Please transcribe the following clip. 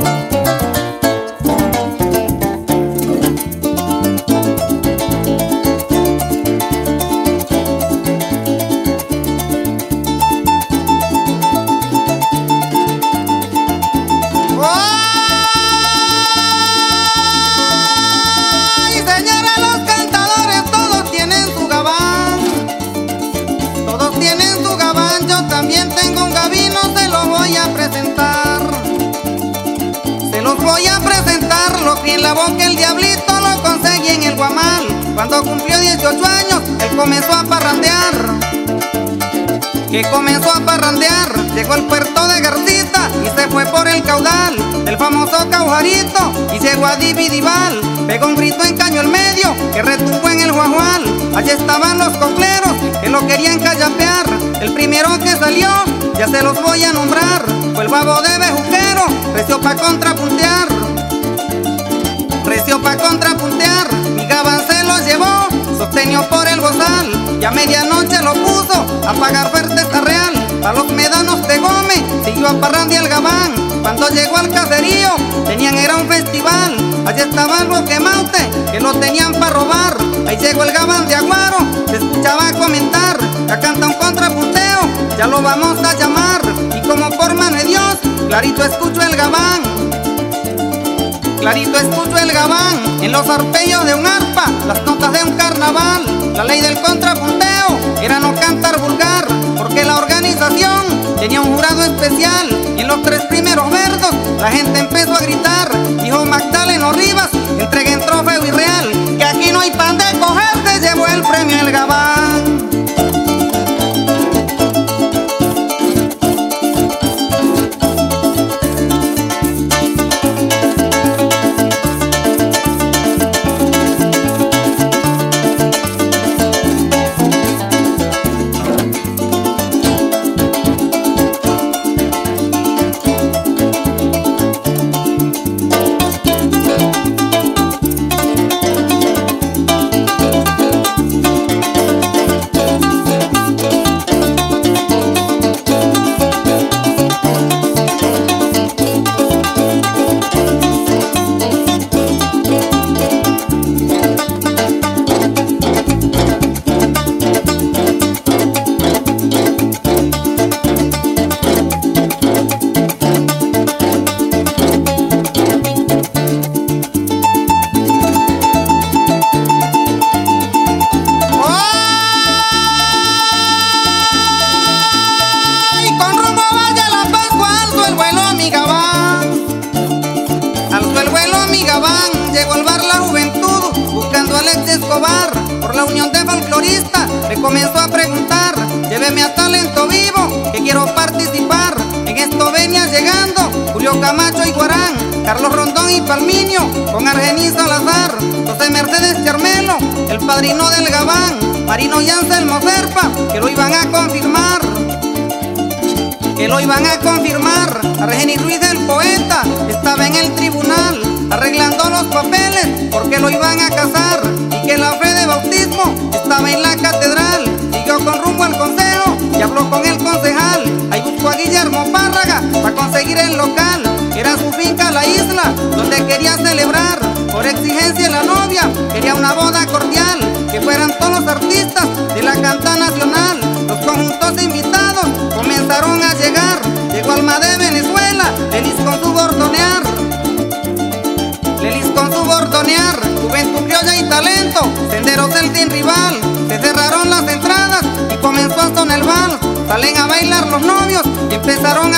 Thank you. Voy a presentar, lo que en la boca el diablito lo conseguí en el guamal. Cuando cumplió 18 años, él comenzó a parrandear. Que comenzó a parrandear, llegó al puerto de Garcita y se fue por el caudal. Del famoso Caujarito y llegó a Dividival, pegó un grito en caño el medio que retumbó en el guajual, allí estaban los copleros que lo querían callapear, el primero que salió, ya se los voy a nombrar, fue el babo de bejuquero, recio pa' contrapuntear, recio pa' contrapuntear, mi gabán se los llevó, sostenió por el bozal, y a medianoche lo puso a pagar fuerte esta real. A los medanos de Gómez siguió a parrandear el gabán. Cuando llegó al caserío, tenían era un festival. Allí estaba el boquemaute, que lo tenían para robar. Ahí llegó el gabán de Aguaro, se escuchaba comentar. Ya canta un contrapunteo, ya lo vamos a llamar. Clarito escucho el gabán. Clarito escucho el gabán en los arpegios de un arpa, las notas de un carnaval. La ley del contrapunteo era no cantar vulgar, porque la organización tenía un jurado especial. Y en los tres primeros versos la gente empezó a gritar, dijo Magdaleno Rivas, entreguen trofeo y real, que aquí no hay pan de coger, se llevó el premio el gabán. Comenzó a preguntar, lléveme a talento vivo, que quiero participar. En esto venía llegando Julio Camacho y Guarán, Carlos Rondón y Palminio, con Argenis Salazar, José Mercedes Charmelo, el padrino del Gabán, Marino y Anselmo Serpa, que lo iban a confirmar que lo iban a confirmar. Argenis Ruiz el poeta estaba en el tribunal arreglando los papeles porque lo iban a casar y que la fe de bautismo estaba en la catedral. Con rumbo al consejo y habló con el concejal. Ahí buscó a Guillermo Párraga para conseguir el local. Era su finca la isla donde quería celebrar. Por exigencia la novia quería una boda cordial, que fueran todos los artistas de la canta nacional. Los conjuntos invitados comenzaron a llegar. Llegó Alma de Venezuela, Lelis con su bordonear. Lelis con su bordonear, juventud criolla y talento, senderos del sin rival. Se cerraron las entradas y comenzó a sonar el vals. Salen a bailar los novios y empezaron a